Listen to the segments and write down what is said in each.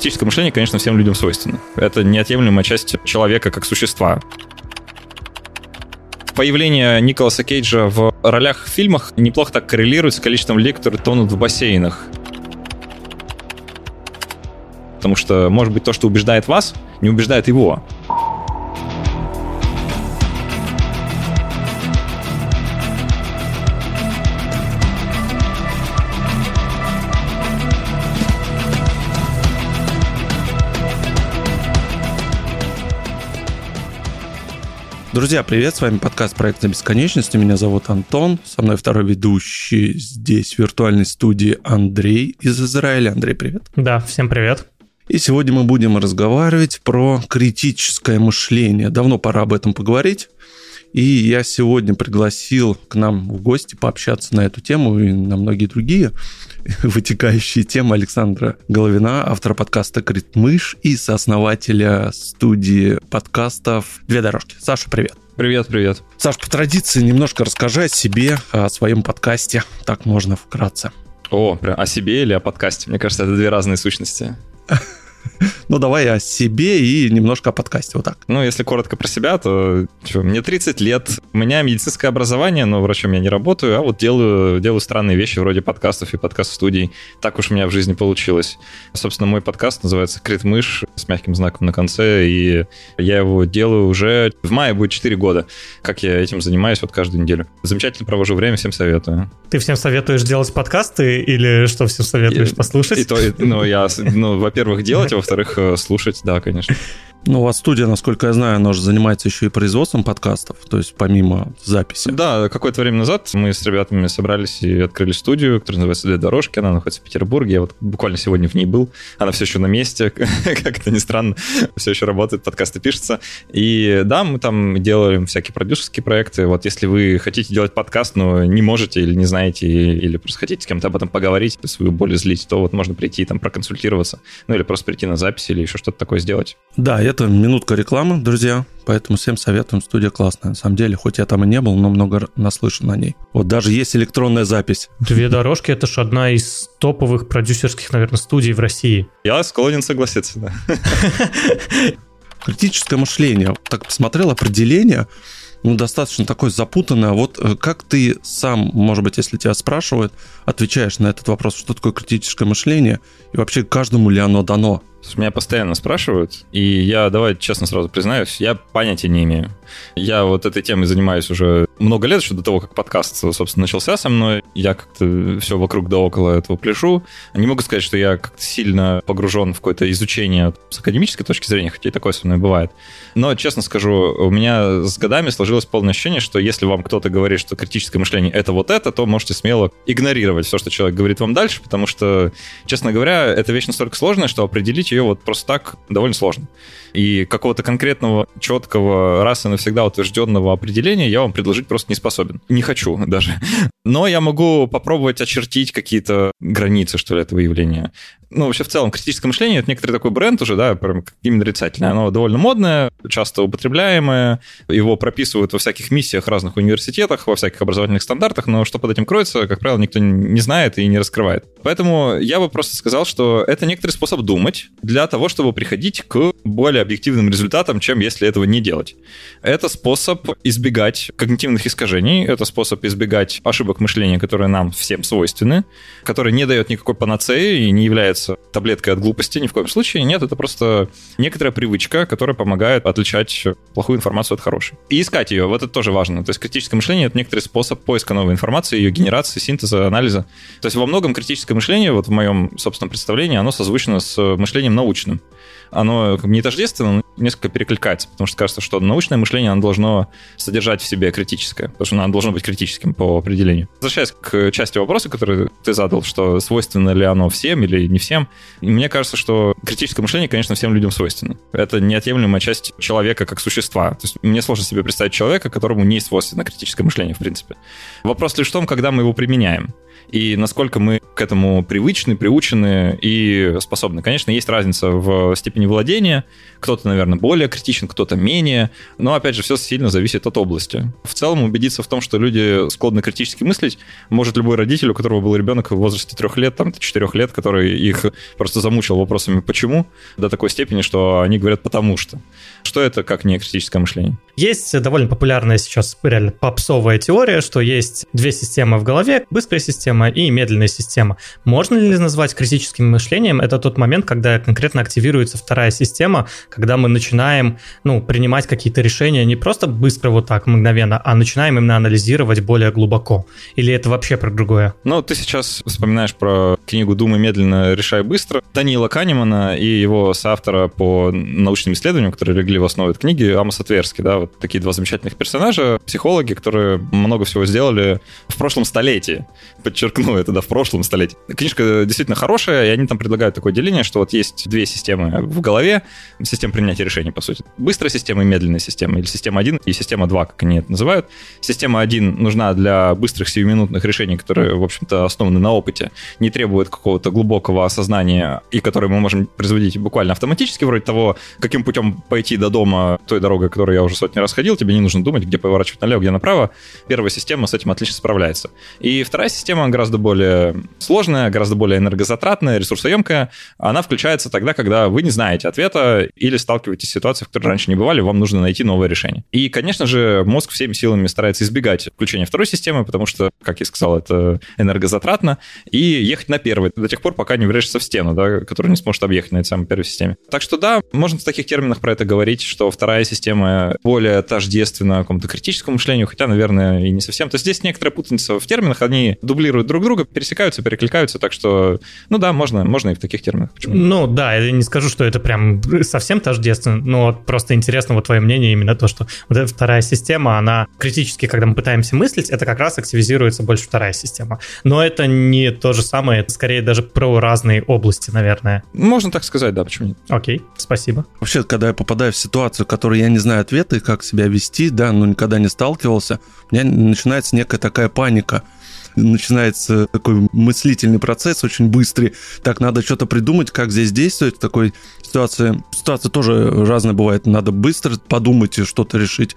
критическое мышление, конечно, всем людям свойственно. Это неотъемлемая часть человека как существа. Появление Николаса Кейджа в ролях в фильмах неплохо так коррелирует с количеством людей, которые тонут в бассейнах. Потому что, может быть, то, что убеждает вас, не убеждает его. Друзья, привет, с вами подкаст «Проект на бесконечности». Меня зовут Антон, со мной второй ведущий здесь в виртуальной студии Андрей из Израиля. Андрей, привет. Да, всем привет. И сегодня мы будем разговаривать про критическое мышление. Давно пора об этом поговорить. И я сегодня пригласил к нам в гости пообщаться на эту тему и на многие другие вытекающие темы Александра Головина, автора подкаста «Критмыш» и сооснователя студии подкастов «Две дорожки». Саша, привет. Привет, привет. Саш, по традиции немножко расскажи о себе, о своем подкасте. Так можно вкратце. О, о себе или о подкасте? Мне кажется, это две разные сущности. Ну, давай о себе и немножко о подкасте, вот так. Ну, если коротко про себя, то что, мне 30 лет, у меня медицинское образование, но врачом я не работаю, а вот делаю, делаю странные вещи вроде подкастов и подкаст-студий. Так уж у меня в жизни получилось. Собственно, мой подкаст называется «Крит мышь» с мягким знаком на конце, и я его делаю уже в мае будет 4 года, как я этим занимаюсь вот каждую неделю. Замечательно провожу время, всем советую. Ты всем советуешь делать подкасты или что всем советуешь послушать? И то, и, ну, я, ну, во-первых, делать, во-вторых, э, слушать, да, конечно. Ну, у вас студия, насколько я знаю, она же занимается еще и производством подкастов, то есть помимо записи. Да, какое-то время назад мы с ребятами собрались и открыли студию, которая называется «Две дорожки», она находится в Петербурге, я вот буквально сегодня в ней был, она все еще на месте, как это ни странно, все еще работает, подкасты пишутся. И да, мы там делаем всякие продюсерские проекты, вот если вы хотите делать подкаст, но не можете или не знаете, или просто хотите с кем-то об этом поговорить, свою боль излить, то вот можно прийти там проконсультироваться, ну или просто прийти на запись или еще что-то такое сделать. Да, это минутка рекламы, друзья, поэтому всем советуем, студия классная. На самом деле, хоть я там и не был, но много наслышан о ней. Вот даже есть электронная запись. Две дорожки — это же одна из топовых продюсерских, наверное, студий в России. Я склонен согласиться, да. Критическое мышление. Так посмотрел определение, ну, достаточно такое запутанное. Вот э, как ты сам, может быть, если тебя спрашивают, отвечаешь на этот вопрос, что такое критическое мышление, и вообще каждому ли оно дано? Меня постоянно спрашивают, и я, давай честно сразу признаюсь, я понятия не имею. Я вот этой темой занимаюсь уже много лет, еще до того, как подкаст, собственно, начался со мной. Я как-то все вокруг да около этого пляшу. Не могу сказать, что я как-то сильно погружен в какое-то изучение с академической точки зрения, хотя и такое со мной бывает. Но, честно скажу, у меня с годами сложилось полное ощущение, что если вам кто-то говорит, что критическое мышление — это вот это, то можете смело игнорировать все, что человек говорит вам дальше, потому что, честно говоря, эта вещь настолько сложная, что определить ее вот просто так довольно сложно. И какого-то конкретного, четкого, раз и навсегда утвержденного определения я вам предложить просто не способен. Не хочу даже. Но я могу попробовать очертить какие-то границы, что ли, этого явления. Ну, вообще, в целом, критическое мышление — это некоторый такой бренд уже, да, прям именно нарицательное. Оно довольно модное, часто употребляемое. Его прописывают во всяких миссиях разных университетах, во всяких образовательных стандартах, но что под этим кроется, как правило, никто не знает и не раскрывает. Поэтому я бы просто сказал, что это некоторый способ думать для того, чтобы приходить к более объективным результатом, чем если этого не делать. Это способ избегать когнитивных искажений, это способ избегать ошибок мышления, которые нам всем свойственны, который не дает никакой панацеи и не является таблеткой от глупости ни в коем случае. Нет, это просто некоторая привычка, которая помогает отличать плохую информацию от хорошей. И искать ее, вот это тоже важно. То есть критическое мышление — это некоторый способ поиска новой информации, ее генерации, синтеза, анализа. То есть во многом критическое мышление, вот в моем собственном представлении, оно созвучно с мышлением научным оно не тождественно, но несколько перекликается, потому что кажется, что научное мышление, оно должно содержать в себе критическое, потому что оно должно быть критическим по определению. Возвращаясь к части вопроса, который ты задал, что свойственно ли оно всем или не всем, мне кажется, что критическое мышление, конечно, всем людям свойственно. Это неотъемлемая часть человека как существа. То есть мне сложно себе представить человека, которому не свойственно критическое мышление, в принципе. Вопрос лишь в том, когда мы его применяем и насколько мы к этому привычны, приучены и способны. Конечно, есть разница в степени владения. Кто-то, наверное, более критичен, кто-то менее. Но, опять же, все сильно зависит от области. В целом, убедиться в том, что люди склонны критически мыслить, может любой родитель, у которого был ребенок в возрасте трех лет, там, четырех лет, который их просто замучил вопросами «почему?» до такой степени, что они говорят «потому что». Что это как не критическое мышление? Есть довольно популярная сейчас реально попсовая теория, что есть две системы в голове, быстрая система и медленная система. Можно ли назвать критическим мышлением? Это тот момент, когда конкретно активируется вторая система, когда мы начинаем ну, принимать какие-то решения не просто быстро вот так, мгновенно, а начинаем именно анализировать более глубоко. Или это вообще про другое? Ну, ты сейчас вспоминаешь про книгу «Думай медленно, решай быстро» Даниила Канемана и его соавтора по научным исследованиям, которые легли в основу этой книги, Амоса Тверски, да, вот такие два замечательных персонажа, психологи, которые много всего сделали в прошлом столетии. Подчеркну это, да, в прошлом столетии. Книжка действительно хорошая, и они там предлагают такое деление, что вот есть две системы в голове, система принятия решений, по сути. Быстрая система и медленная система, или система 1 и система 2, как они это называют. Система 1 нужна для быстрых сиюминутных решений, которые, в общем-то, основаны на опыте, не требуют какого-то глубокого осознания, и которые мы можем производить буквально автоматически, вроде того, каким путем пойти до дома той дорогой, которую я уже сотни раз ходил, тебе не нужно думать, где поворачивать налево, где направо. Первая система с этим отлично справляется. И вторая система гораздо более сложная, гораздо более энергозатратная, ресурсоемкая. Она включается тогда, когда вы не знаете ответа или сталкиваетесь с ситуацией, в которой раньше не бывали, вам нужно найти новое решение. И, конечно же, мозг всеми силами старается избегать включения второй системы, потому что, как я сказал, это энергозатратно, и ехать на первой до тех пор, пока не врежешься в стену, да, которую не сможет объехать на этой самой первой системе. Так что да, можно в таких терминах про это говорить, что вторая система более тождественна какому-то критическому мышлению, хотя, наверное, и не совсем. То есть здесь некоторая путаница в терминах, они дублируют друг друга, пересекаются, перекликаются, так что, ну да, можно, можно и в таких терминах. Почему? Ну да, я не скажу, что это прям совсем тождественно, но просто интересно вот твое мнение именно то, что вот эта вторая система, она критически, когда мы пытаемся мыслить, это как раз активизируется больше вторая система. Но это не то же самое, это скорее даже про разные области, наверное. Можно так сказать, да, почему нет. Окей, спасибо. Вообще, когда я попадаю в ситуацию, которой я не знаю ответа как себя вести, да, но никогда не сталкивался, у меня начинается некая такая паника начинается такой мыслительный процесс очень быстрый. Так, надо что-то придумать, как здесь действовать в такой ситуации. Ситуация тоже разная бывает. Надо быстро подумать и что-то решить.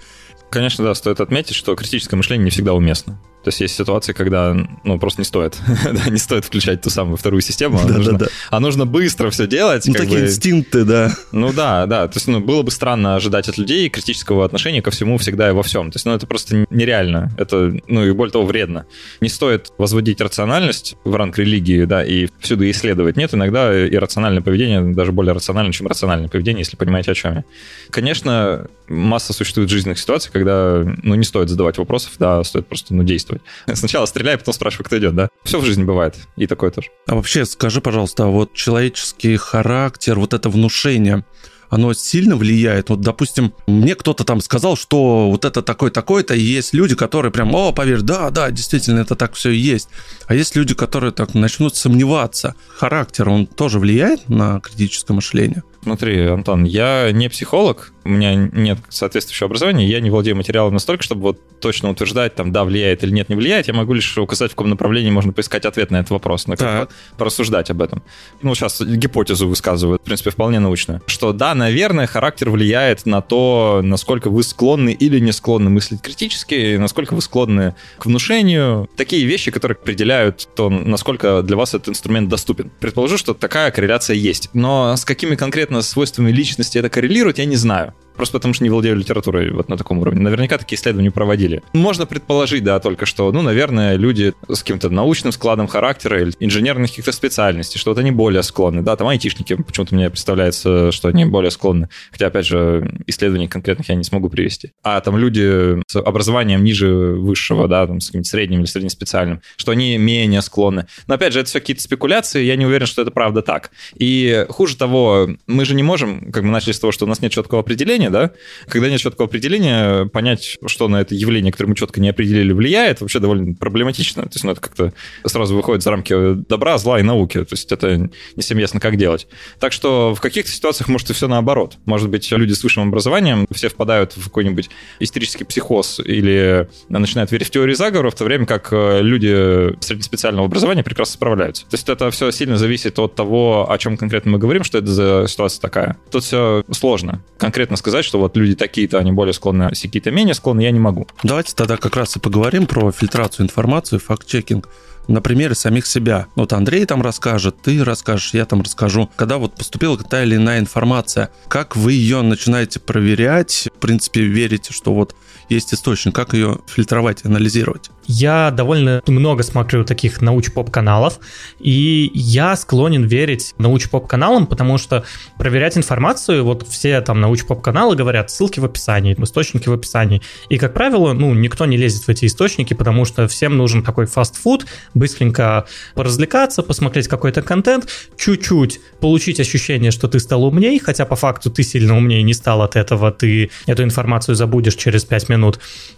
Конечно, да, стоит отметить, что критическое мышление не всегда уместно. То есть есть ситуации, когда ну, просто не стоит. не стоит включать ту самую вторую систему, а, да, нужно, да, да. а нужно быстро все делать. Ну, такие бы... инстинкты, да. Ну да, да. То есть ну, было бы странно ожидать от людей критического отношения ко всему всегда и во всем. То есть ну, это просто нереально. Это, ну и более того, вредно. Не стоит возводить рациональность в ранг религии, да, и всюду исследовать. Нет, иногда иррациональное поведение даже более рационально, чем рациональное поведение, если понимаете, о чем я. Конечно, масса существует жизненных ситуаций, когда ну, не стоит задавать вопросов, да, стоит просто ну, действовать действовать. Сначала стреляй, потом спрашивай, кто идет, да? Все в жизни бывает, и такое тоже. А вообще, скажи, пожалуйста, а вот человеческий характер, вот это внушение, оно сильно влияет. Вот, допустим, мне кто-то там сказал, что вот это такой-такой-то, и есть люди, которые прям, о, поверь, да, да, действительно, это так все и есть. А есть люди, которые так начнут сомневаться. Характер, он тоже влияет на критическое мышление? Смотри, Антон, я не психолог, у меня нет соответствующего образования, я не владею материалом настолько, чтобы вот точно утверждать, там, да, влияет или нет, не влияет. Я могу лишь указать, в каком направлении можно поискать ответ на этот вопрос, на как порассуждать об этом. Ну, сейчас гипотезу высказываю, в принципе, вполне научную, что да, наверное, характер влияет на то, насколько вы склонны или не склонны мыслить критически, насколько вы склонны к внушению. Такие вещи, которые определяют то, насколько для вас этот инструмент доступен. Предположу, что такая корреляция есть. Но с какими конкретно свойствами личности это коррелирует, я не знаю. Просто потому что не владею литературой вот на таком уровне. Наверняка такие исследования проводили. Можно предположить, да, только что, ну, наверное, люди с каким-то научным складом характера или инженерных каких-то специальностей, что вот они более склонны. Да, там айтишники, почему-то мне представляется, что они более склонны. Хотя, опять же, исследований конкретных я не смогу привести. А там люди с образованием ниже высшего, да, там с каким-то средним или среднеспециальным, что они менее склонны. Но, опять же, это все какие-то спекуляции, я не уверен, что это правда так. И хуже того, мы же не можем, как мы начали с того, что у нас нет четкого определения, определения, да, когда нет четкого определения, понять, что на это явление, которое мы четко не определили, влияет, вообще довольно проблематично. То есть, ну, это как-то сразу выходит за рамки добра, зла и науки. То есть, это не всем ясно, как делать. Так что в каких-то ситуациях может и все наоборот. Может быть, люди с высшим образованием все впадают в какой-нибудь истерический психоз или начинают верить в теории заговора, в то время как э, люди среднеспециального образования прекрасно справляются. То есть это все сильно зависит от того, о чем конкретно мы говорим, что это за ситуация такая. Тут все сложно. Конкретно сказать, что вот люди такие-то, они более склонны, а какие-то менее склонны, я не могу. Давайте тогда как раз и поговорим про фильтрацию информации, факт-чекинг на примере самих себя. Вот Андрей там расскажет, ты расскажешь, я там расскажу. Когда вот поступила та или иная информация, как вы ее начинаете проверять, в принципе, верите, что вот есть источник, как ее фильтровать, анализировать? Я довольно много смотрю таких науч-поп-каналов, и я склонен верить науч-поп-каналам, потому что проверять информацию, вот все там науч-поп-каналы говорят, ссылки в описании, источники в описании. И, как правило, ну, никто не лезет в эти источники, потому что всем нужен такой фастфуд, быстренько поразвлекаться, посмотреть какой-то контент, чуть-чуть получить ощущение, что ты стал умней, хотя по факту ты сильно умнее не стал от этого, ты эту информацию забудешь через 5 минут.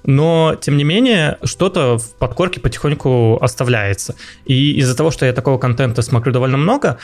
Но, тем не менее, что-то в подкорке потихоньку оставляется. И из-за того, что я такого контента смотрю довольно много,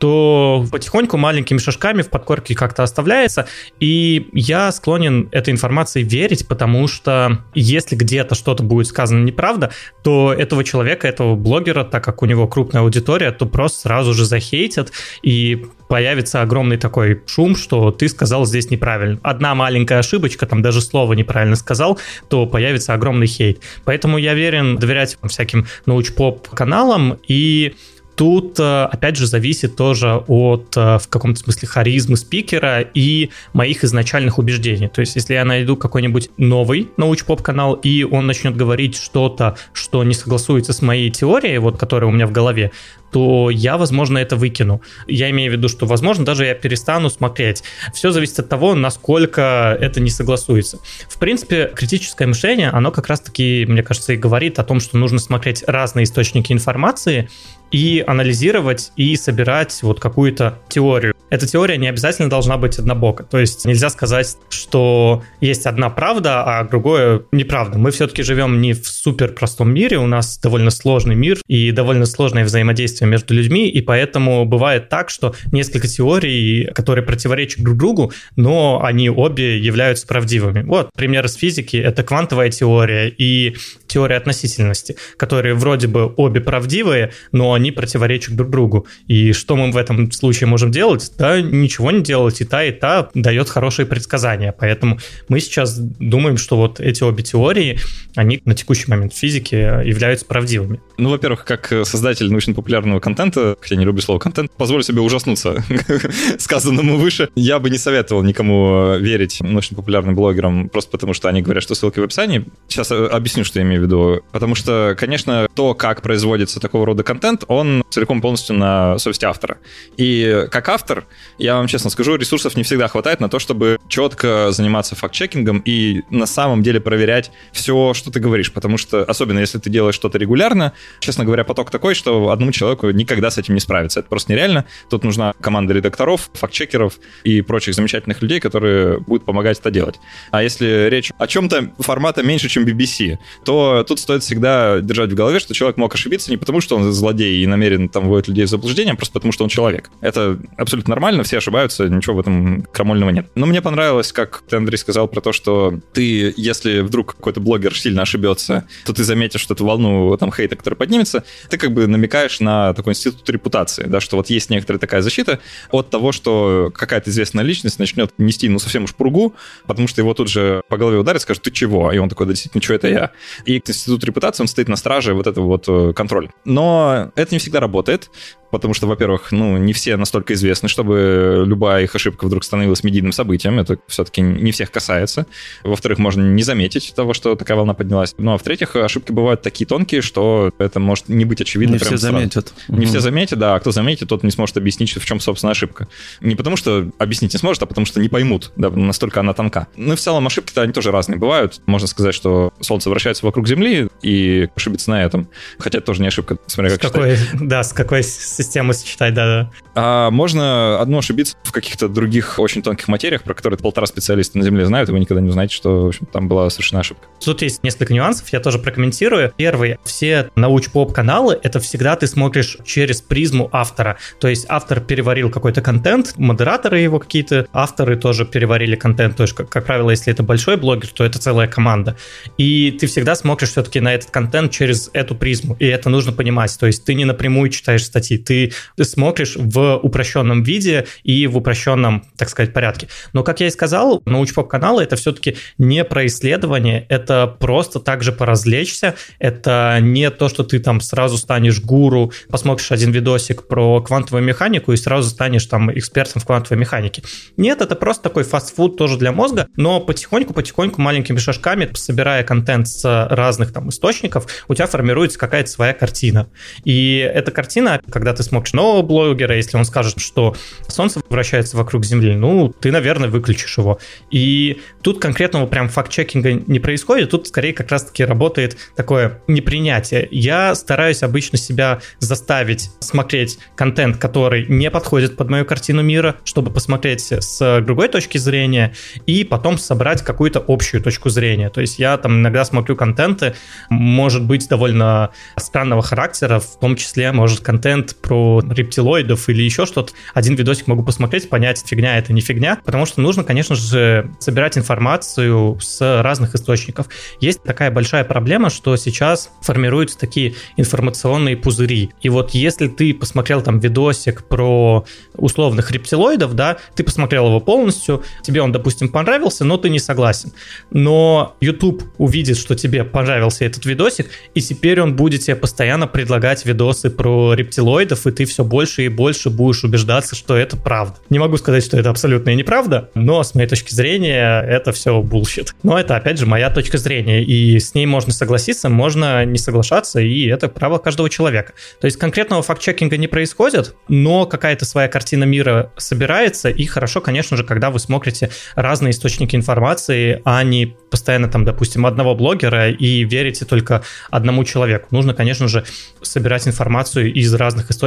то потихоньку маленькими шажками в подкорке как-то оставляется. И я склонен этой информации верить, потому что если где-то что-то будет сказано неправда, то этого человека, этого блогера, так как у него крупная аудитория, то просто сразу же захейтят и появится огромный такой шум, что ты сказал здесь неправильно. Одна маленькая ошибочка, там даже слово неправильно сказал, то появится огромный хейт. Поэтому я верен доверять всяким научпоп каналам и Тут, э, опять же, зависит тоже от, э, в каком-то смысле, харизмы спикера и моих изначальных убеждений. То есть, если я найду какой-нибудь новый науч-поп-канал, и он начнет говорить что-то, что не согласуется с моей теорией, вот, которая у меня в голове, то я, возможно, это выкину. Я имею в виду, что, возможно, даже я перестану смотреть. Все зависит от того, насколько это не согласуется. В принципе, критическое мышление, оно как раз-таки, мне кажется, и говорит о том, что нужно смотреть разные источники информации, и анализировать и собирать вот какую-то теорию. Эта теория не обязательно должна быть однобока. То есть нельзя сказать, что есть одна правда, а другое неправда. Мы все-таки живем не в супер простом мире, у нас довольно сложный мир и довольно сложное взаимодействие между людьми, и поэтому бывает так, что несколько теорий, которые противоречат друг другу, но они обе являются правдивыми. Вот пример из физики — это квантовая теория и теория относительности, которые вроде бы обе правдивые, но они противоречат друг другу. И что мы в этом случае можем делать? Да, ничего не делать. И та, и та дает хорошие предсказания. Поэтому мы сейчас думаем, что вот эти обе теории, они на текущий момент в физике являются правдивыми. Ну, во-первых, как создатель научно-популярного контента, хотя не люблю слово контент, позволю себе ужаснуться сказанному выше. Я бы не советовал никому верить научно-популярным блогерам, просто потому что они говорят, что ссылки в описании. Сейчас э, объясню, что я имею в виду. Потому что, конечно, то, как производится такого рода контент, он целиком полностью на совести автора. И как автор, я вам честно скажу, ресурсов не всегда хватает на то, чтобы четко заниматься факт-чекингом и на самом деле проверять все, что ты говоришь. Потому что, особенно если ты делаешь что-то регулярно, честно говоря, поток такой, что одному человеку никогда с этим не справиться. Это просто нереально. Тут нужна команда редакторов, факт-чекеров и прочих замечательных людей, которые будут помогать это делать. А если речь о чем-то формата меньше, чем BBC, то тут стоит всегда держать в голове, что человек мог ошибиться не потому, что он злодей и намеренно там вводит людей в заблуждение, просто потому, что он человек. Это абсолютно нормально, все ошибаются, ничего в этом крамольного нет. Но мне понравилось, как ты, Андрей, сказал про то, что ты, если вдруг какой-то блогер сильно ошибется, то ты заметишь что эту волну там хейта, которая поднимется, ты как бы намекаешь на такой институт репутации, да, что вот есть некоторая такая защита от того, что какая-то известная личность начнет нести, ну, совсем уж пругу, потому что его тут же по голове ударят, скажут, ты чего? И он такой, да, действительно, что это я? И институт репутации, он стоит на страже вот этого вот э, контроля. Но это не всегда работает потому что, во-первых, ну, не все настолько известны, чтобы любая их ошибка вдруг становилась медийным событием, это все-таки не всех касается. Во-вторых, можно не заметить того, что такая волна поднялась. Ну, а в-третьих, ошибки бывают такие тонкие, что это может не быть очевидно. Не все сразу. заметят. Не угу. все заметят, да, а кто заметит, тот не сможет объяснить, в чем, собственно, ошибка. Не потому что объяснить не сможет, а потому что не поймут, да, настолько она тонка. Ну, и в целом ошибки-то они тоже разные бывают. Можно сказать, что Солнце вращается вокруг Земли, и ошибиться на этом. Хотя это тоже не ошибка, смотря как с какой, Да, с какой системы сочетать, да-да. А можно одно ошибиться в каких-то других очень тонких материях, про которые полтора специалиста на Земле знают, и вы никогда не узнаете, что в общем, там была совершена ошибка. Тут есть несколько нюансов, я тоже прокомментирую. Первый, все науч-поп-каналы, это всегда ты смотришь через призму автора. То есть автор переварил какой-то контент, модераторы его какие-то, авторы тоже переварили контент. То есть, как, как правило, если это большой блогер, то это целая команда. И ты всегда смотришь все-таки на этот контент через эту призму, и это нужно понимать. То есть ты не напрямую читаешь статьи, ты, смотришь в упрощенном виде и в упрощенном, так сказать, порядке. Но, как я и сказал, научпоп-каналы — это все-таки не про исследование, это просто также поразвлечься, это не то, что ты там сразу станешь гуру, посмотришь один видосик про квантовую механику и сразу станешь там экспертом в квантовой механике. Нет, это просто такой фастфуд тоже для мозга, но потихоньку-потихоньку маленькими шажками, собирая контент с разных там источников, у тебя формируется какая-то своя картина. И эта картина, когда ты смотришь нового блогера, если он скажет, что Солнце вращается вокруг Земли, ну, ты, наверное, выключишь его. И тут конкретного прям факт-чекинга не происходит, тут скорее как раз-таки работает такое непринятие. Я стараюсь обычно себя заставить смотреть контент, который не подходит под мою картину мира, чтобы посмотреть с другой точки зрения, и потом собрать какую-то общую точку зрения. То есть я там иногда смотрю контенты, может быть, довольно странного характера, в том числе, может, контент про рептилоидов или еще что-то. Один видосик могу посмотреть, понять, фигня это не фигня, потому что нужно, конечно же, собирать информацию с разных источников. Есть такая большая проблема, что сейчас формируются такие информационные пузыри. И вот если ты посмотрел там видосик про условных рептилоидов, да, ты посмотрел его полностью, тебе он, допустим, понравился, но ты не согласен. Но YouTube увидит, что тебе понравился этот видосик, и теперь он будет тебе постоянно предлагать видосы про рептилоидов, и ты все больше и больше будешь убеждаться, что это правда. Не могу сказать, что это абсолютная неправда, но с моей точки зрения это все bullshit. Но это, опять же, моя точка зрения, и с ней можно согласиться, можно не соглашаться, и это право каждого человека. То есть конкретного факт-чекинга не происходит, но какая-то своя картина мира собирается, и хорошо, конечно же, когда вы смотрите разные источники информации, а не постоянно там, допустим, одного блогера и верите только одному человеку. Нужно, конечно же, собирать информацию из разных источников,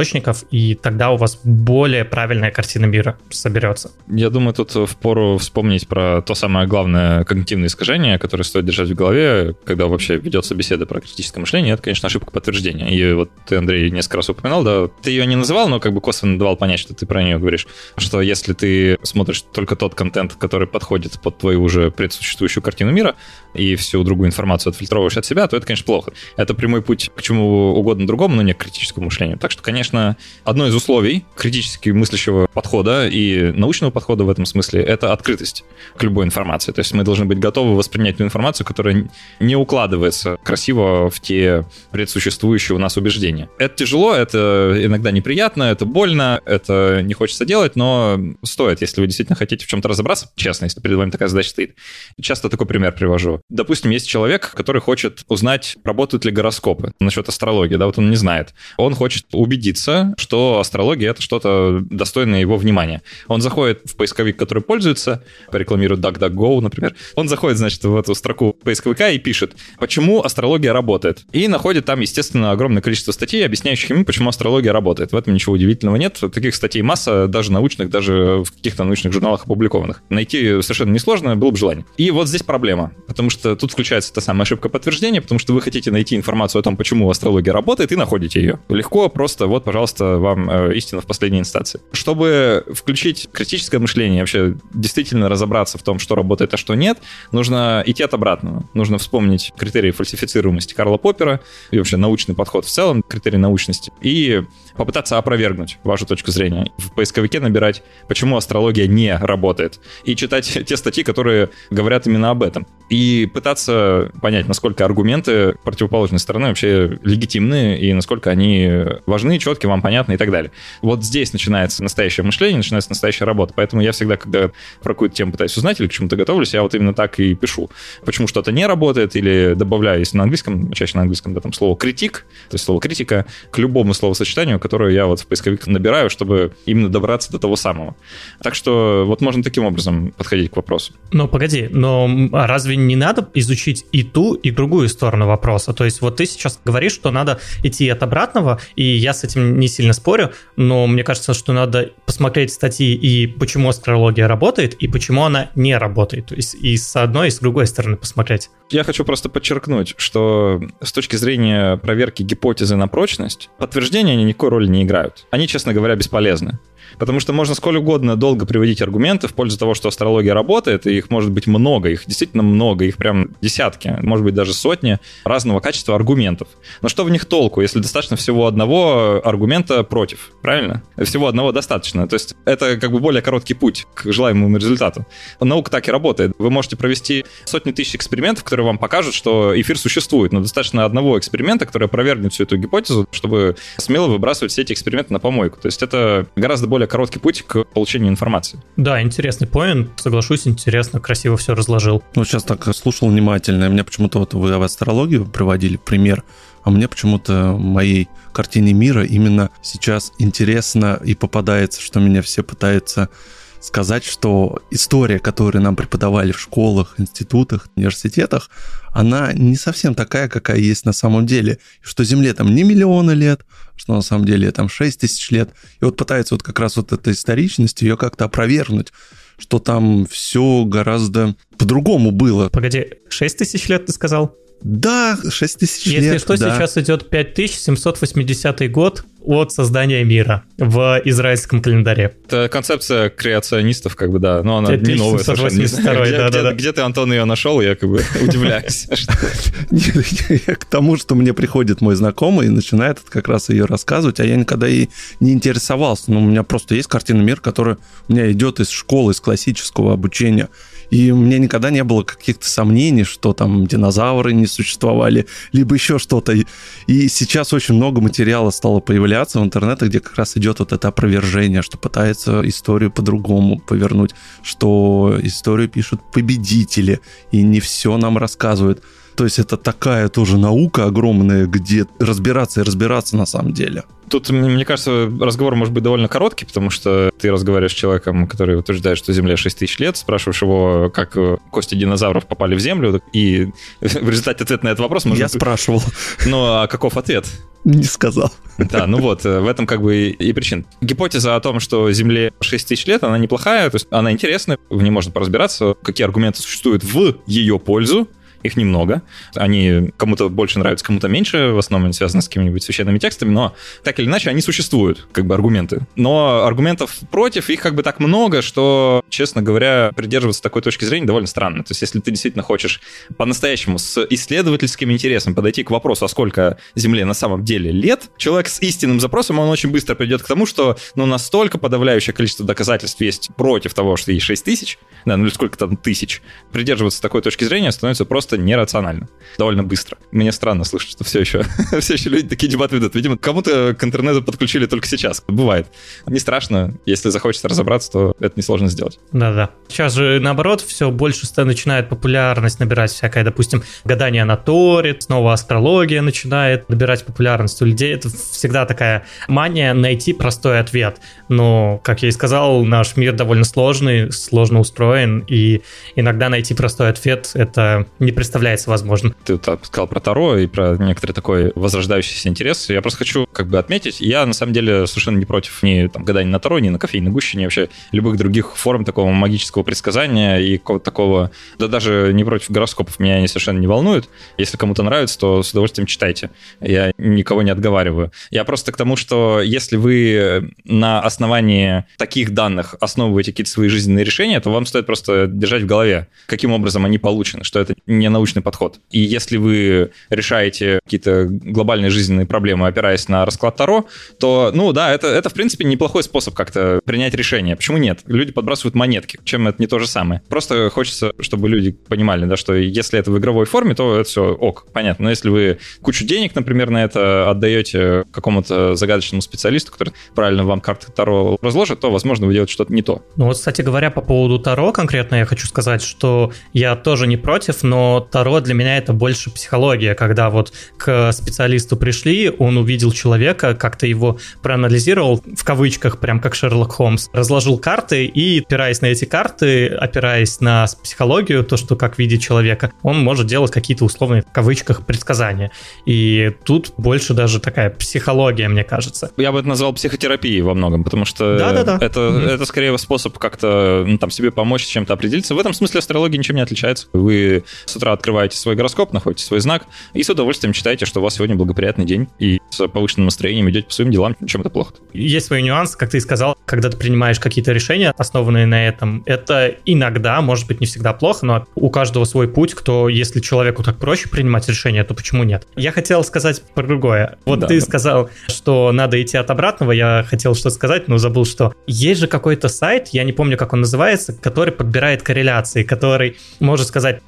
и тогда у вас более правильная картина мира соберется. Я думаю, тут в пору вспомнить про то самое главное когнитивное искажение, которое стоит держать в голове, когда вообще ведется беседа про критическое мышление, это, конечно, ошибка подтверждения. И вот ты, Андрей, несколько раз упоминал, да, ты ее не называл, но как бы косвенно давал понять, что ты про нее говоришь, что если ты смотришь только тот контент, который подходит под твою уже предсуществующую картину мира, и всю другую информацию отфильтровываешь от себя, то это, конечно, плохо. Это прямой путь к чему угодно другому, но не к критическому мышлению. Так что, конечно, одно из условий критически мыслящего подхода и научного подхода в этом смысле — это открытость к любой информации. То есть мы должны быть готовы воспринять ту информацию, которая не укладывается красиво в те предсуществующие у нас убеждения. Это тяжело, это иногда неприятно, это больно, это не хочется делать, но стоит, если вы действительно хотите в чем-то разобраться, честно, если перед вами такая задача стоит. Часто такой пример привожу. Допустим, есть человек, который хочет узнать, работают ли гороскопы насчет астрологии, да, вот он не знает. Он хочет убедиться, что астрология — это что-то достойное его внимания. Он заходит в поисковик, который пользуется, рекламирует DuckDuckGo, например. Он заходит, значит, в эту строку поисковика и пишет, почему астрология работает. И находит там, естественно, огромное количество статей, объясняющих ему, почему астрология работает. В этом ничего удивительного нет. Таких статей масса, даже научных, даже в каких-то научных журналах опубликованных. Найти совершенно несложно, было бы желание. И вот здесь проблема, потому что тут включается та самая ошибка подтверждения, потому что вы хотите найти информацию о том, почему астрология работает, и находите ее. Легко, просто вот, пожалуйста, вам э, истина в последней инстанции. Чтобы включить критическое мышление, вообще действительно разобраться в том, что работает, а что нет, нужно идти от обратного. Нужно вспомнить критерии фальсифицируемости Карла Поппера и вообще научный подход в целом, критерии научности, и попытаться опровергнуть вашу точку зрения. В поисковике набирать, почему астрология не работает, и читать те статьи, которые говорят именно об этом. И пытаться понять, насколько аргументы противоположной стороны вообще легитимны, и насколько они важны, четкие, вам понятны и так далее. Вот здесь начинается настоящее мышление, начинается настоящая работа. Поэтому я всегда, когда про какую-то тему пытаюсь узнать или к чему-то готовлюсь, я вот именно так и пишу. Почему что-то не работает, или добавляю, если на английском, чаще на английском, да, там слово критик, то есть слово критика, к любому словосочетанию, которую я вот в поисковик набираю, чтобы именно добраться до того самого. Так что вот можно таким образом подходить к вопросу. Но погоди, но а разве не надо изучить и ту, и другую сторону вопроса? То есть вот ты сейчас говоришь, что надо идти от обратного, и я с этим не сильно спорю, но мне кажется, что надо посмотреть статьи и почему астрология работает, и почему она не работает. То есть и с одной, и с другой стороны посмотреть. Я хочу просто подчеркнуть, что с точки зрения проверки гипотезы на прочность, подтверждения они никакой роли не играют. Они, честно говоря, бесполезны. Потому что можно сколь угодно долго приводить аргументы в пользу того, что астрология работает, и их может быть много, их действительно много, их прям десятки, может быть даже сотни разного качества аргументов. Но что в них толку, если достаточно всего одного аргумента против, правильно? Всего одного достаточно. То есть это как бы более короткий путь к желаемому результату. Наука так и работает. Вы можете провести сотни тысяч экспериментов, которые вам покажут, что эфир существует, но достаточно одного эксперимента, который опровергнет всю эту гипотезу, чтобы смело выбрасывать все эти эксперименты на помойку. То есть это гораздо более короткий путь к получению информации. Да, интересный поинт, соглашусь, интересно, красиво все разложил. Ну, сейчас так слушал внимательно, мне почему-то вот вы в астрологию приводили пример, а мне почему-то моей картине мира именно сейчас интересно и попадается, что меня все пытаются сказать, что история, которую нам преподавали в школах, институтах, университетах, она не совсем такая, какая есть на самом деле. Что Земле там не миллионы лет, что на самом деле там 6 тысяч лет. И вот пытается вот как раз вот эта историчность ее как-то опровергнуть что там все гораздо по-другому было. Погоди, 6 тысяч лет ты сказал? Да, 6 тысяч лет. Если что, да. сейчас идет 5780 год от создания мира в израильском календаре. Это концепция креационистов, как бы, да, но она не новая совершенно. да, да, да. Где ты, Антон, ее нашел, я как бы удивляюсь. Я к тому, что мне приходит мой знакомый и начинает как раз ее рассказывать, а я никогда и не интересовался. Но у меня просто есть картина мира, которая у меня идет из школы, из классического обучения. И у меня никогда не было каких-то сомнений, что там динозавры не существовали, либо еще что-то. И сейчас очень много материала стало появляться в интернете, где как раз идет вот это опровержение, что пытается историю по-другому повернуть, что историю пишут победители, и не все нам рассказывают. То есть это такая тоже наука огромная, где разбираться и разбираться на самом деле. Тут, мне кажется, разговор может быть довольно короткий, потому что ты разговариваешь с человеком, который утверждает, что Земле 6 тысяч лет, спрашиваешь его, как кости динозавров попали в Землю, и в результате ответ на этот вопрос... Может... Я спрашивал. Ну, а каков ответ? Не сказал. Да, ну вот, в этом как бы и причина. Гипотеза о том, что Земле 6 тысяч лет, она неплохая, то есть она интересная, в ней можно поразбираться, какие аргументы существуют в ее пользу, их немного. Они кому-то больше нравятся, кому-то меньше, в основном они связаны с какими-нибудь священными текстами, но так или иначе они существуют, как бы аргументы. Но аргументов против их как бы так много, что, честно говоря, придерживаться такой точки зрения довольно странно. То есть если ты действительно хочешь по-настоящему с исследовательским интересом подойти к вопросу, а сколько Земле на самом деле лет, человек с истинным запросом, он очень быстро придет к тому, что ну настолько подавляющее количество доказательств есть против того, что есть 6 тысяч, да, ну или сколько там тысяч, придерживаться такой точки зрения становится просто просто нерационально. Довольно быстро. Мне странно слышать, что все еще, все еще люди такие дебаты ведут. Видимо, кому-то к интернету подключили только сейчас. Бывает. Не страшно. Если захочется разобраться, то это несложно сделать. Да-да. Сейчас же, наоборот, все больше начинает популярность набирать всякое, допустим, гадание на Торе, снова астрология начинает набирать популярность у людей. Это всегда такая мания найти простой ответ. Но, как я и сказал, наш мир довольно сложный, сложно устроен, и иногда найти простой ответ — это не представляется возможным. Ты вот сказал про Таро и про некоторый такой возрождающийся интерес. Я просто хочу как бы отметить, я на самом деле совершенно не против ни там, гадания на Таро, ни на кофейной гуще, ни вообще любых других форм такого магического предсказания и какого-то такого, да даже не против гороскопов, меня они совершенно не волнуют. Если кому-то нравится, то с удовольствием читайте. Я никого не отговариваю. Я просто к тому, что если вы на основании таких данных основываете какие-то свои жизненные решения, то вам стоит просто держать в голове, каким образом они получены, что это не научный подход. И если вы решаете какие-то глобальные жизненные проблемы, опираясь на расклад Таро, то, ну да, это, это в принципе неплохой способ как-то принять решение. Почему нет? Люди подбрасывают монетки, чем это не то же самое. Просто хочется, чтобы люди понимали, да, что если это в игровой форме, то это все ок, понятно. Но если вы кучу денег, например, на это отдаете какому-то загадочному специалисту, который правильно вам карты Таро разложит, то, возможно, вы делаете что-то не то. Ну вот, кстати говоря, по поводу Таро конкретно я хочу сказать, что я тоже не против, но но Таро для меня это больше психология, когда вот к специалисту пришли, он увидел человека, как-то его проанализировал, в кавычках, прям как Шерлок Холмс, разложил карты и, опираясь на эти карты, опираясь на психологию, то, что как видит человека, он может делать какие-то условные, в кавычках, предсказания. И тут больше даже такая психология, мне кажется. Я бы это назвал психотерапией во многом, потому что да, да, да. Это, mm-hmm. это скорее способ как-то ну, там себе помочь чем-то определиться. В этом смысле астрология ничем не отличается. Вы с утра открываете свой гороскоп, находите свой знак и с удовольствием читаете, что у вас сегодня благоприятный день, и с повышенным настроением идете по своим делам, чем это плохо. Есть свои нюансы, как ты и сказал, когда ты принимаешь какие-то решения, основанные на этом, это иногда, может быть, не всегда плохо, но у каждого свой путь, кто, если человеку так проще принимать решения, то почему нет? Я хотел сказать про другое. Вот да, ты да. сказал, что надо идти от обратного, я хотел что сказать, но забыл, что есть же какой-то сайт, я не помню, как он называется, который подбирает корреляции, который может сказать,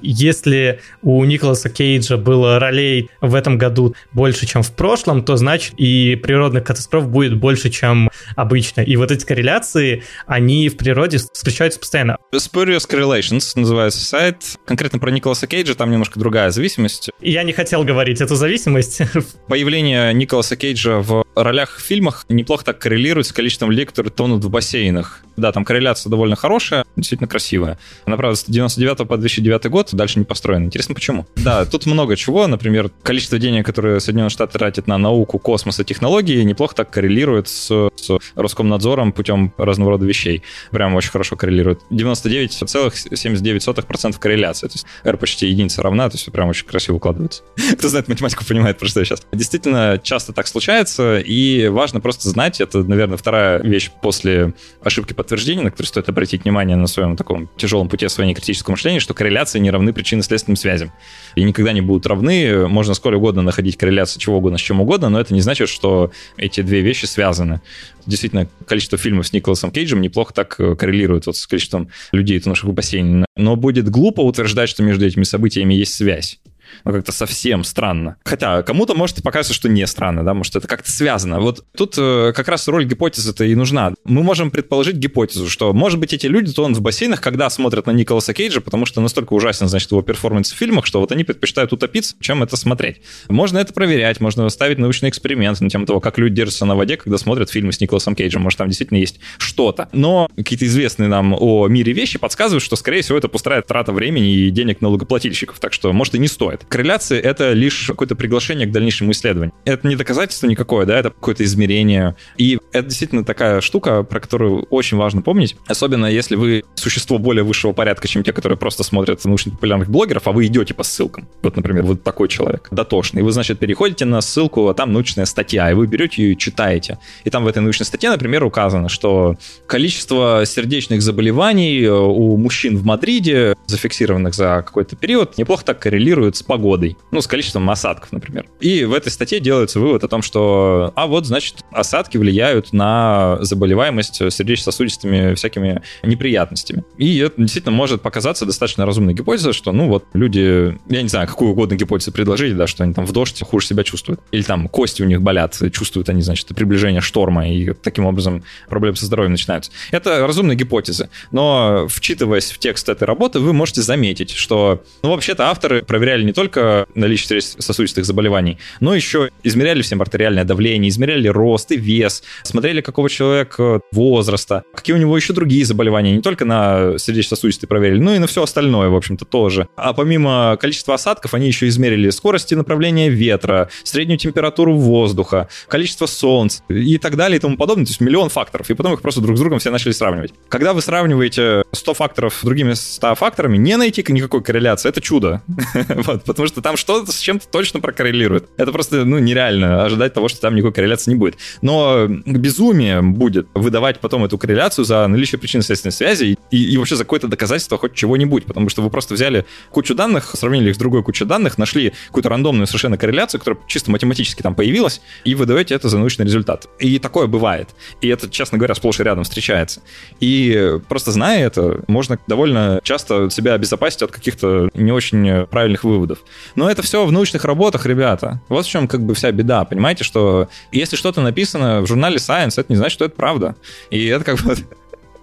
если у Николаса Кейджа было ролей в этом году больше, чем в прошлом, то значит и природных катастроф будет больше, чем обычно. И вот эти корреляции, они в природе встречаются постоянно. Spurious Correlations называется сайт. Конкретно про Николаса Кейджа там немножко другая зависимость. Я не хотел говорить эту зависимость. Появление Николаса Кейджа в ролях в фильмах неплохо так коррелирует с количеством людей, которые тонут в бассейнах. Да, там корреляция довольно хорошая, действительно красивая. Она, правда, с 99 по 2009 год дальше не построена. Интересно, почему? Да, тут много чего. Например, количество денег, которые Соединенные Штаты тратят на науку, космос и технологии, неплохо так коррелирует с, с Роскомнадзором путем разного рода вещей. Прям очень хорошо коррелирует. 99,79% корреляции. То есть R почти единица равна, то есть прям очень красиво укладывается. Кто знает математику, понимает, про что я сейчас. Действительно, часто так случается, и важно просто знать, это, наверное, вторая вещь после ошибки подтверждения, на которую стоит обратить внимание на своем таком тяжелом пути освоения критического мышления, что корреляции не равны причинно-следственным связям. И никогда не будут равны. Можно сколько угодно находить корреляцию чего угодно с чем угодно, но это не значит, что эти две вещи связаны. Действительно, количество фильмов с Николасом Кейджем неплохо так э, коррелирует вот с количеством людей, тонувших в бассейне. Но будет глупо утверждать, что между этими событиями есть связь ну, как-то совсем странно. Хотя кому-то может покажется, что не странно, да, может это как-то связано. Вот тут э, как раз роль гипотезы-то и нужна. Мы можем предположить гипотезу, что, может быть, эти люди тонут в бассейнах, когда смотрят на Николаса Кейджа, потому что настолько ужасен, значит, его перформанс в фильмах, что вот они предпочитают утопиться, чем это смотреть. Можно это проверять, можно ставить научный эксперимент на тему того, как люди держатся на воде, когда смотрят фильмы с Николасом Кейджем. Может, там действительно есть что-то. Но какие-то известные нам о мире вещи подсказывают, что, скорее всего, это пустая трата времени и денег налогоплательщиков. Так что, может, и не стоит. Корреляция — это лишь какое-то приглашение к дальнейшему исследованию. Это не доказательство никакое, да, это какое-то измерение. И это действительно такая штука, про которую очень важно помнить, особенно если вы существо более высшего порядка, чем те, которые просто смотрят научно-популярных блогеров, а вы идете по ссылкам. Вот, например, вот такой человек, дотошный. Вы, значит, переходите на ссылку, а там научная статья, и вы берете ее и читаете. И там в этой научной статье, например, указано, что количество сердечных заболеваний э, у мужчин в Мадриде, зафиксированных за какой-то период, неплохо так коррелирует с погодой. Ну, с количеством осадков, например. И в этой статье делается вывод о том, что, а вот, значит, осадки влияют на заболеваемость сердечно-сосудистыми всякими неприятностями. И это действительно может показаться достаточно разумной гипотезой, что, ну, вот люди, я не знаю, какую угодно гипотезу предложить, да, что они там в дождь хуже себя чувствуют. Или там кости у них болят, чувствуют они, значит, приближение шторма, и таким образом проблемы со здоровьем начинаются. Это разумные гипотезы. Но, вчитываясь в текст этой работы, вы можете заметить, что, ну, вообще-то авторы проверяли не только наличие сосудистых заболеваний, но еще измеряли всем артериальное давление, измеряли рост и вес, смотрели, какого человека возраста, какие у него еще другие заболевания, не только на сердечно-сосудистые проверили, но и на все остальное, в общем-то, тоже. А помимо количества осадков, они еще измерили скорость и направление ветра, среднюю температуру воздуха, количество солнц и так далее и тому подобное. То есть миллион факторов. И потом их просто друг с другом все начали сравнивать. Когда вы сравниваете 100 факторов с другими 100 факторами, не найти никакой корреляции. Это чудо. вот, потому что там что-то с чем-то точно прокоррелирует. Это просто ну, нереально ожидать того, что там никакой корреляции не будет. Но безумие будет выдавать потом эту корреляцию за наличие причинно-следственной связи и, и вообще за какое-то доказательство хоть чего-нибудь, потому что вы просто взяли кучу данных, сравнили их с другой кучей данных, нашли какую-то рандомную совершенно корреляцию, которая чисто математически там появилась, и выдаете это за научный результат. И такое бывает. И это, честно говоря, сплошь и рядом встречается. И просто зная это, можно довольно часто себя обезопасить от каких-то не очень правильных выводов. Но это все в научных работах, ребята. Вот в чем как бы вся беда, понимаете, что если что-то написано в журнале Science, это не значит, что это правда. И это как бы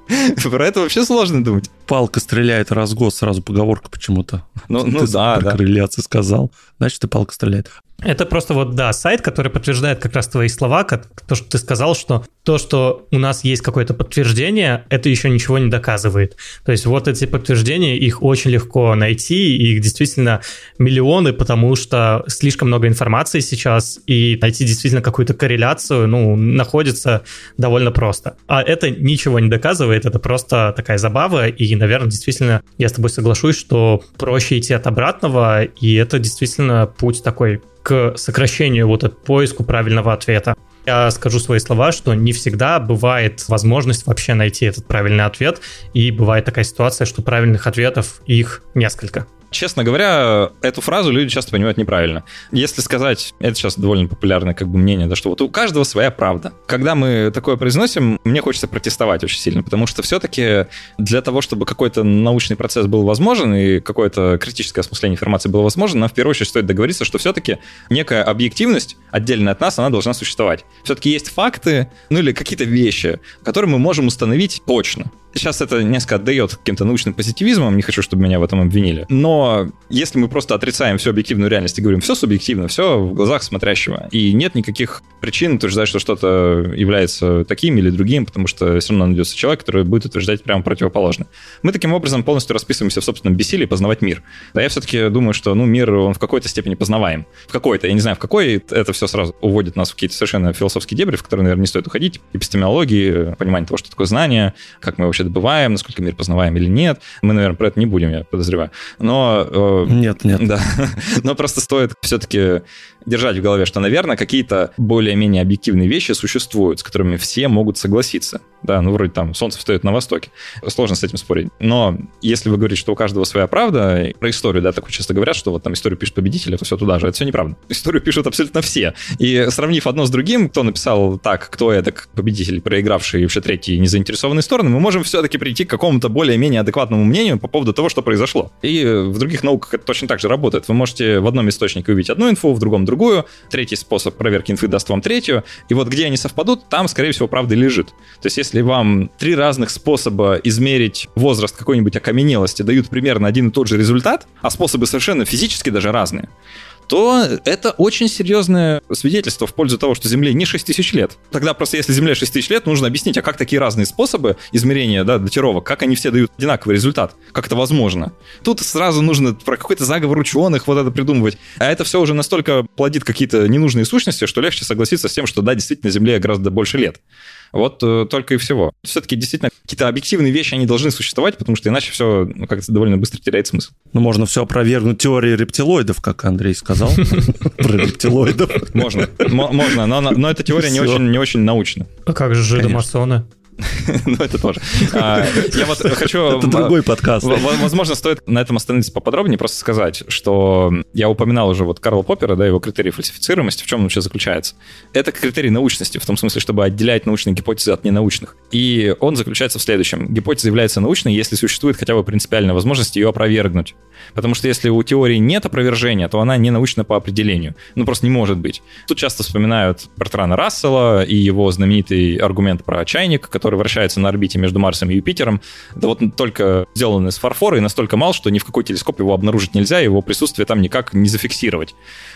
Про это вообще сложно думать. палка стреляет, раз год, сразу поговорка почему-то. Ну, ну Ты да, про да. корреляцию сказал. Значит, и палка стреляет. Это просто вот, да, сайт, который подтверждает как раз твои слова, как то, что ты сказал, что то, что у нас есть какое-то подтверждение, это еще ничего не доказывает. То есть вот эти подтверждения, их очень легко найти, и их действительно миллионы, потому что слишком много информации сейчас, и найти действительно какую-то корреляцию, ну, находится довольно просто. А это ничего не доказывает, это просто такая забава, и, наверное, действительно, я с тобой соглашусь, что проще идти от обратного, и это действительно путь такой к сокращению вот от поиску правильного ответа. Я скажу свои слова, что не всегда бывает возможность вообще найти этот правильный ответ, и бывает такая ситуация, что правильных ответов их несколько. Честно говоря, эту фразу люди часто понимают неправильно. Если сказать, это сейчас довольно популярное как бы мнение, да, что вот у каждого своя правда. Когда мы такое произносим, мне хочется протестовать очень сильно, потому что все-таки для того, чтобы какой-то научный процесс был возможен и какое-то критическое осмысление информации было возможно, нам в первую очередь стоит договориться, что все-таки некая объективность, отдельная от нас, она должна существовать. Все-таки есть факты, ну или какие-то вещи, которые мы можем установить точно. Сейчас это несколько отдает каким-то научным позитивизмом, не хочу, чтобы меня в этом обвинили. Но если мы просто отрицаем всю объективную реальность и говорим, все субъективно, все в глазах смотрящего, и нет никаких причин утверждать, что что-то является таким или другим, потому что все равно найдется человек, который будет утверждать прямо противоположно. Мы таким образом полностью расписываемся в собственном бессилии познавать мир. Да, я все-таки думаю, что ну, мир, он в какой-то степени познаваем. В какой-то, я не знаю, в какой, это все сразу уводит нас в какие-то совершенно философские дебри, в которые, наверное, не стоит уходить. Эпистемологии, понимание того, что такое знание, как мы вообще добываем, насколько мир познаваем или нет. Мы, наверное, про это не будем, я подозреваю. Но... э, Нет, нет. Да, но просто стоит все-таки держать в голове, что, наверное, какие-то более-менее объективные вещи существуют, с которыми все могут согласиться. Да, ну вроде там солнце встает на востоке. Сложно с этим спорить. Но если вы говорите, что у каждого своя правда, про историю, да, так часто говорят, что вот там историю пишет победитель, это все туда же. Это все неправда. Историю пишут абсолютно все. И сравнив одно с другим, кто написал так, кто это победитель, проигравший вообще третий незаинтересованные стороны, мы можем все-таки прийти к какому-то более-менее адекватному мнению по поводу того, что произошло. И в других науках это точно так же работает. Вы можете в одном источнике увидеть одну инфу, в другом другую. Третий способ проверки инфы даст вам третью. И вот где они совпадут, там, скорее всего, правда лежит. То есть если вам три разных способа измерить возраст какой-нибудь окаменелости дают примерно один и тот же результат, а способы совершенно физически даже разные, то это очень серьезное свидетельство в пользу того, что Земле не 6 тысяч лет. Тогда просто если Земле 6 тысяч лет, нужно объяснить, а как такие разные способы измерения да, датировок, как они все дают одинаковый результат, как это возможно. Тут сразу нужно про какой-то заговор ученых вот это придумывать. А это все уже настолько плодит какие-то ненужные сущности, что легче согласиться с тем, что да, действительно Земле гораздо больше лет. Вот э, только и всего. Все-таки действительно какие-то объективные вещи, они должны существовать, потому что иначе все ну, как-то довольно быстро теряет смысл. Ну, можно все опровергнуть теорией рептилоидов, как Андрей сказал, про рептилоидов. Можно, можно, но эта теория не очень не очень научна. А как же жидомасоны? ну, это тоже. А, я вот хочу... Это другой подкаст. Возможно, стоит на этом остановиться поподробнее, просто сказать, что я упоминал уже вот Карла Поппера, да, его критерий фальсифицируемости, в чем он вообще заключается. Это критерий научности, в том смысле, чтобы отделять научные гипотезы от ненаучных. И он заключается в следующем. Гипотеза является научной, если существует хотя бы принципиальная возможность ее опровергнуть. Потому что если у теории нет опровержения, то она не научна по определению. Ну, просто не может быть. Тут часто вспоминают Бертрана Рассела и его знаменитый аргумент про чайник, который вращается на орбите между Марсом и Юпитером. Да вот только сделан из фарфора и настолько мал, что ни в какой телескоп его обнаружить нельзя, его присутствие там никак не зафиксировать.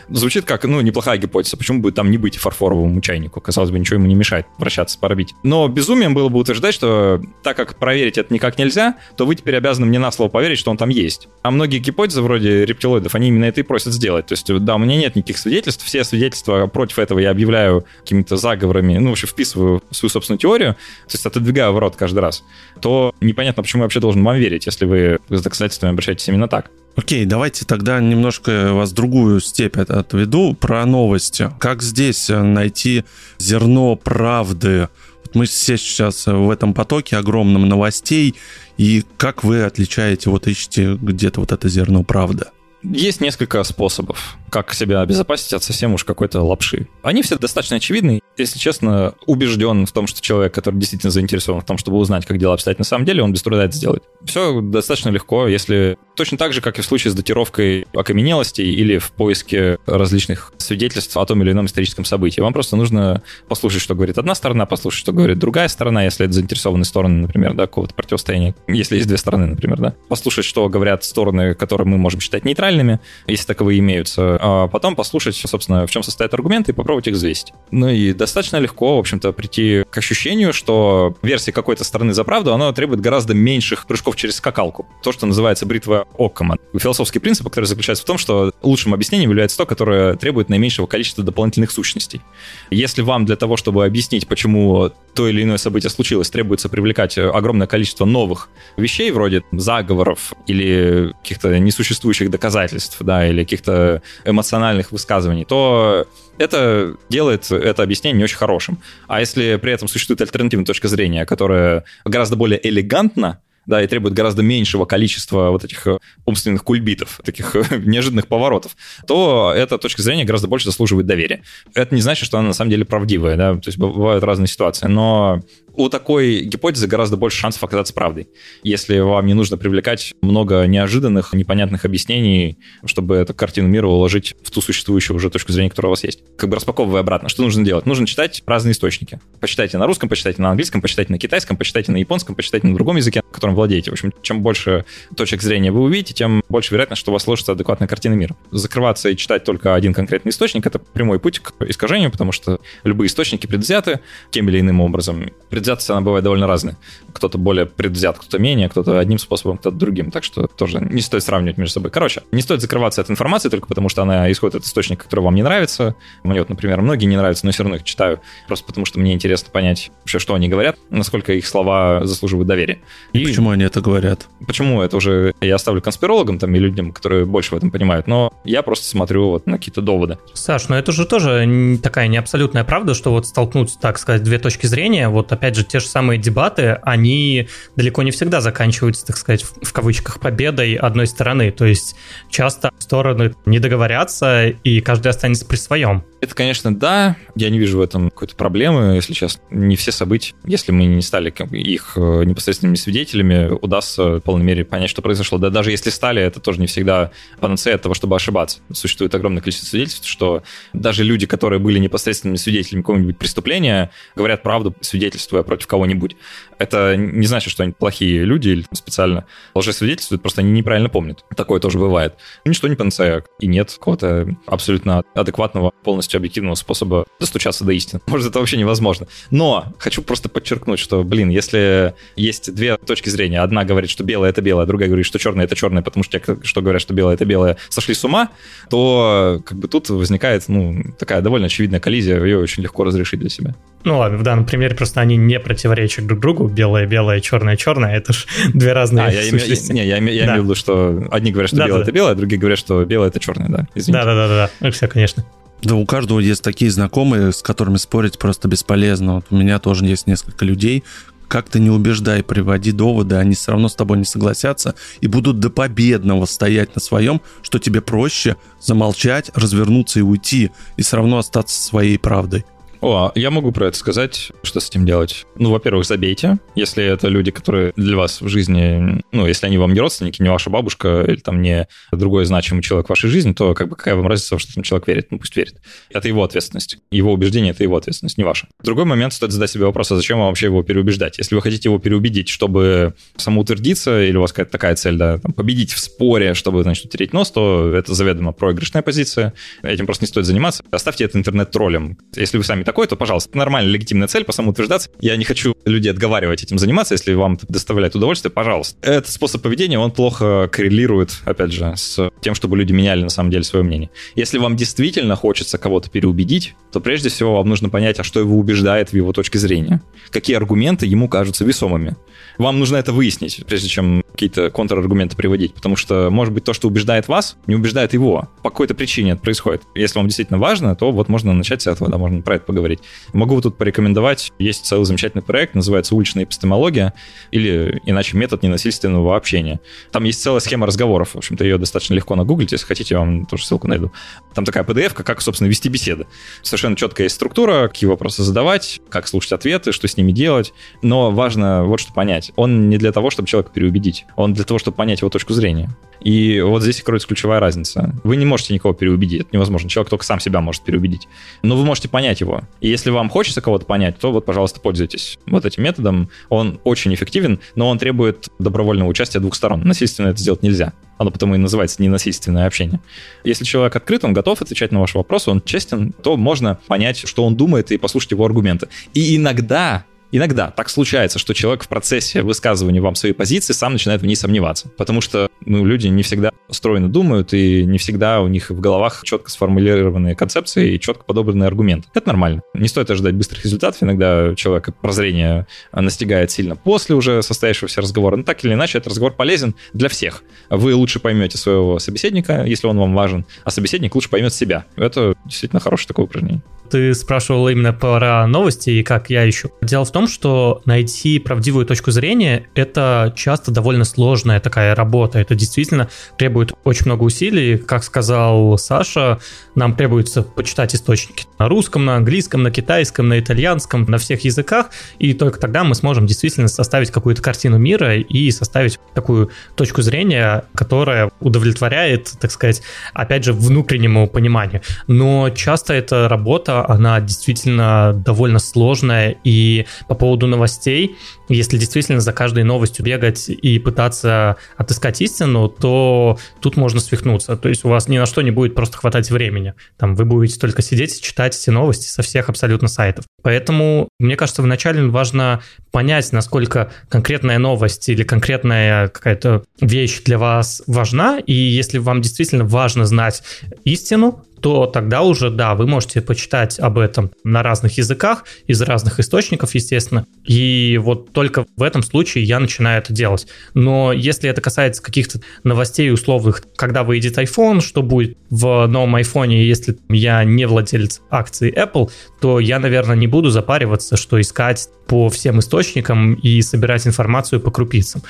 Звучит как, ну, неплохая гипотеза. Почему бы там не быть фарфоровому чайнику? Казалось бы, ничего ему не мешает вращаться по орбите. Но безумием было бы утверждать, что так как проверить это никак нельзя, то вы теперь обязаны мне на слово поверить, что он там есть. А многие гипотезы вроде рептилоидов, они именно это и просят сделать. То есть, да, у меня нет никаких свидетельств, все свидетельства против этого я объявляю какими-то заговорами, ну, вообще вписываю в свою собственную теорию, то есть отодвигаю ворот каждый раз, то непонятно, почему я вообще должен вам верить, если вы с доказательствами обращаетесь именно так. Окей, давайте тогда немножко вас в другую степь отведу про новости. Как здесь найти зерно правды? Вот мы все сейчас в этом потоке огромном новостей, и как вы отличаете, вот ищете где-то вот это зерно правды? Есть несколько способов. Как себя обезопасить от совсем уж какой-то лапши. Они все достаточно очевидны. Если честно, убежден в том, что человек, который действительно заинтересован в том, чтобы узнать, как дела обстоят на самом деле, он без труда это сделает. Все достаточно легко, если точно так же, как и в случае с датировкой окаменелостей или в поиске различных свидетельств о том или ином историческом событии. Вам просто нужно послушать, что говорит одна сторона, послушать, что говорит другая сторона, если это заинтересованные стороны, например, да, какого-то противостояния, если есть две стороны, например, да. Послушать, что говорят стороны, которые мы можем считать нейтральными, если таковые имеются, а потом послушать, собственно, в чем состоят аргументы и попробовать их взвесить. Ну и достаточно легко, в общем-то, прийти к ощущению, что версия какой-то стороны за правду, она требует гораздо меньших прыжков через скакалку. То, что называется бритва Оккама. Философский принцип, который заключается в том, что лучшим объяснением является то, которое требует наименьшего количества дополнительных сущностей. Если вам для того, чтобы объяснить, почему то или иное событие случилось, требуется привлекать огромное количество новых вещей, вроде заговоров или каких-то несуществующих доказательств, да, или каких-то эмоциональных высказываний, то это делает это объяснение не очень хорошим. А если при этом существует альтернативная точка зрения, которая гораздо более элегантна, да, и требует гораздо меньшего количества вот этих э, умственных кульбитов, таких э, неожиданных поворотов, то эта точка зрения гораздо больше заслуживает доверия. Это не значит, что она на самом деле правдивая, да, то есть бывают разные ситуации, но у такой гипотезы гораздо больше шансов оказаться правдой. Если вам не нужно привлекать много неожиданных, непонятных объяснений, чтобы эту картину мира уложить в ту существующую уже точку зрения, которая у вас есть. Как бы распаковывая обратно, что нужно делать? Нужно читать разные источники. Почитайте на русском, почитайте на английском, почитайте на китайском, почитайте на японском, почитайте на другом языке, которым владеете. В общем, чем больше точек зрения вы увидите, тем больше вероятность, что у вас сложится адекватная картина мира. Закрываться и читать только один конкретный источник — это прямой путь к искажению, потому что любые источники предвзяты тем или иным образом. Предвзяты предвзятость, она бывает довольно разная. Кто-то более предвзят, кто-то менее, кто-то одним способом, кто-то другим. Так что тоже не стоит сравнивать между собой. Короче, не стоит закрываться от информации только потому, что она исходит от источника, который вам не нравится. Мне вот, например, многие не нравятся, но все равно их читаю, просто потому что мне интересно понять вообще, что они говорят, насколько их слова заслуживают доверия. И, и почему они это говорят? Почему? Это уже я оставлю конспирологам там и людям, которые больше в этом понимают, но я просто смотрю вот на какие-то доводы. Саш, но это же тоже такая не абсолютная правда, что вот столкнуть, так сказать, две точки зрения, вот опять же те же самые дебаты, они далеко не всегда заканчиваются, так сказать, в кавычках победой одной стороны. То есть часто стороны не договорятся, и каждый останется при своем. Это, конечно, да. Я не вижу в этом какой-то проблемы, если честно. Не все события, если мы не стали их э, непосредственными свидетелями, удастся в полной мере понять, что произошло. Да даже если стали, это тоже не всегда панацея от того, чтобы ошибаться. Существует огромное количество свидетельств, что даже люди, которые были непосредственными свидетелями какого-нибудь преступления, говорят правду, свидетельствуя против кого-нибудь. Это не значит, что они плохие люди или специально лжесвидетельствуют, просто они неправильно помнят. Такое тоже бывает. Ничто не панацея, и нет какого-то абсолютно адекватного полностью объективного способа достучаться до истины. Может, это вообще невозможно. Но хочу просто подчеркнуть, что, блин, если есть две точки зрения, одна говорит, что белое — это белое, другая говорит, что черное — это черное, потому что те, что говорят, что белое — это белое, сошли с ума, то как бы тут возникает, ну, такая довольно очевидная коллизия, ее очень легко разрешить для себя. Ну ладно, в данном примере просто они не противоречат друг другу. Белое, белое, черное, черное. Это же две разные а, я, сущности. Не, я, я, я да. имею в виду, что одни говорят, что да, белое да, это белое, а другие говорят, что белое это черное, да. Извините. Да, да, да, да. Ну, все, конечно. Да, у каждого есть такие знакомые, с которыми спорить просто бесполезно. Вот у меня тоже есть несколько людей, как ты не убеждай, приводи доводы, они все равно с тобой не согласятся и будут до победного стоять на своем, что тебе проще замолчать, развернуться и уйти, и все равно остаться своей правдой. О, я могу про это сказать, что с этим делать. Ну, во-первых, забейте, если это люди, которые для вас в жизни, ну, если они вам не родственники, не ваша бабушка или там не другой значимый человек в вашей жизни, то как бы какая вам разница, что там человек верит? Ну, пусть верит. Это его ответственность. Его убеждение — это его ответственность, не ваша. Другой момент стоит задать себе вопрос, а зачем вам вообще его переубеждать? Если вы хотите его переубедить, чтобы самоутвердиться, или у вас какая-то такая цель, да, там, победить в споре, чтобы, значит, утереть нос, то это заведомо проигрышная позиция. Этим просто не стоит заниматься. Оставьте это интернет-троллем. Если вы сами такой, то, пожалуйста, нормальная, легитимная цель по самоутверждаться. Я не хочу людей отговаривать этим заниматься, если вам это доставляет удовольствие, пожалуйста. Этот способ поведения, он плохо коррелирует, опять же, с тем, чтобы люди меняли на самом деле свое мнение. Если вам действительно хочется кого-то переубедить, то прежде всего вам нужно понять, а что его убеждает в его точке зрения. Какие аргументы ему кажутся весомыми. Вам нужно это выяснить, прежде чем какие-то контраргументы приводить, потому что, может быть, то, что убеждает вас, не убеждает его. По какой-то причине это происходит. Если вам действительно важно, то вот можно начать с этого, да, можно про это поговорить. Могу тут порекомендовать, есть целый замечательный проект, называется «Уличная эпистемология», или иначе метод ненасильственного общения. Там есть целая схема разговоров, в общем-то, ее достаточно легко нагуглить, если хотите, я вам тоже ссылку найду. Там такая PDF, как, собственно, вести беседы. Совершенно четкая есть структура, какие вопросы задавать, как слушать ответы, что с ними делать. Но важно вот что понять. Он не для того, чтобы человека переубедить, он для того, чтобы понять его точку зрения. И вот здесь кроется ключевая разница. Вы не можете никого переубедить, это невозможно. Человек только сам себя может переубедить. Но вы можете понять его. И если вам хочется кого-то понять, то вот, пожалуйста, пользуйтесь вот этим методом. Он очень эффективен, но он требует добровольного участия двух сторон. Насильственно это сделать нельзя. Оно потому и называется ненасильственное общение. Если человек открыт, он готов отвечать на ваши вопросы, он честен, то можно понять, что он думает, и послушать его аргументы. И иногда Иногда так случается, что человек в процессе высказывания вам своей позиции сам начинает в ней сомневаться, потому что ну, люди не всегда стройно думают, и не всегда у них в головах четко сформулированные концепции и четко подобранные аргументы. Это нормально. Не стоит ожидать быстрых результатов, иногда человека прозрение настигает сильно после уже состоявшегося разговора. Но так или иначе, этот разговор полезен для всех. Вы лучше поймете своего собеседника, если он вам важен, а собеседник лучше поймет себя. Это действительно хорошее такое упражнение. Ты спрашивал именно про новости и как я ищу. Дело в том, что найти правдивую точку зрения — это часто довольно сложная такая работа. Это действительно требует очень много усилий. Как сказал Саша, нам требуется почитать источники на русском, на английском, на китайском, на итальянском, на всех языках, и только тогда мы сможем действительно составить какую-то картину мира и составить такую точку зрения, которая удовлетворяет, так сказать, опять же, внутреннему пониманию. Но часто эта работа она действительно довольно сложная, и по поводу новостей, если действительно за каждой новостью бегать и пытаться отыскать истину, то тут можно свихнуться. То есть у вас ни на что не будет просто хватать времени. Там вы будете только сидеть и читать эти новости со всех абсолютно сайтов. Поэтому, мне кажется, вначале важно понять, насколько конкретная новость или конкретная какая-то вещь для вас важна, и если вам действительно важно знать истину, то тогда уже, да, вы можете почитать об этом на разных языках, из разных источников, естественно. И вот только в этом случае я начинаю это делать. Но если это касается каких-то новостей условных, когда выйдет iPhone, что будет в новом iPhone, если я не владелец акций Apple, то я, наверное, не буду запариваться, что искать по всем источникам и собирать информацию по крупицам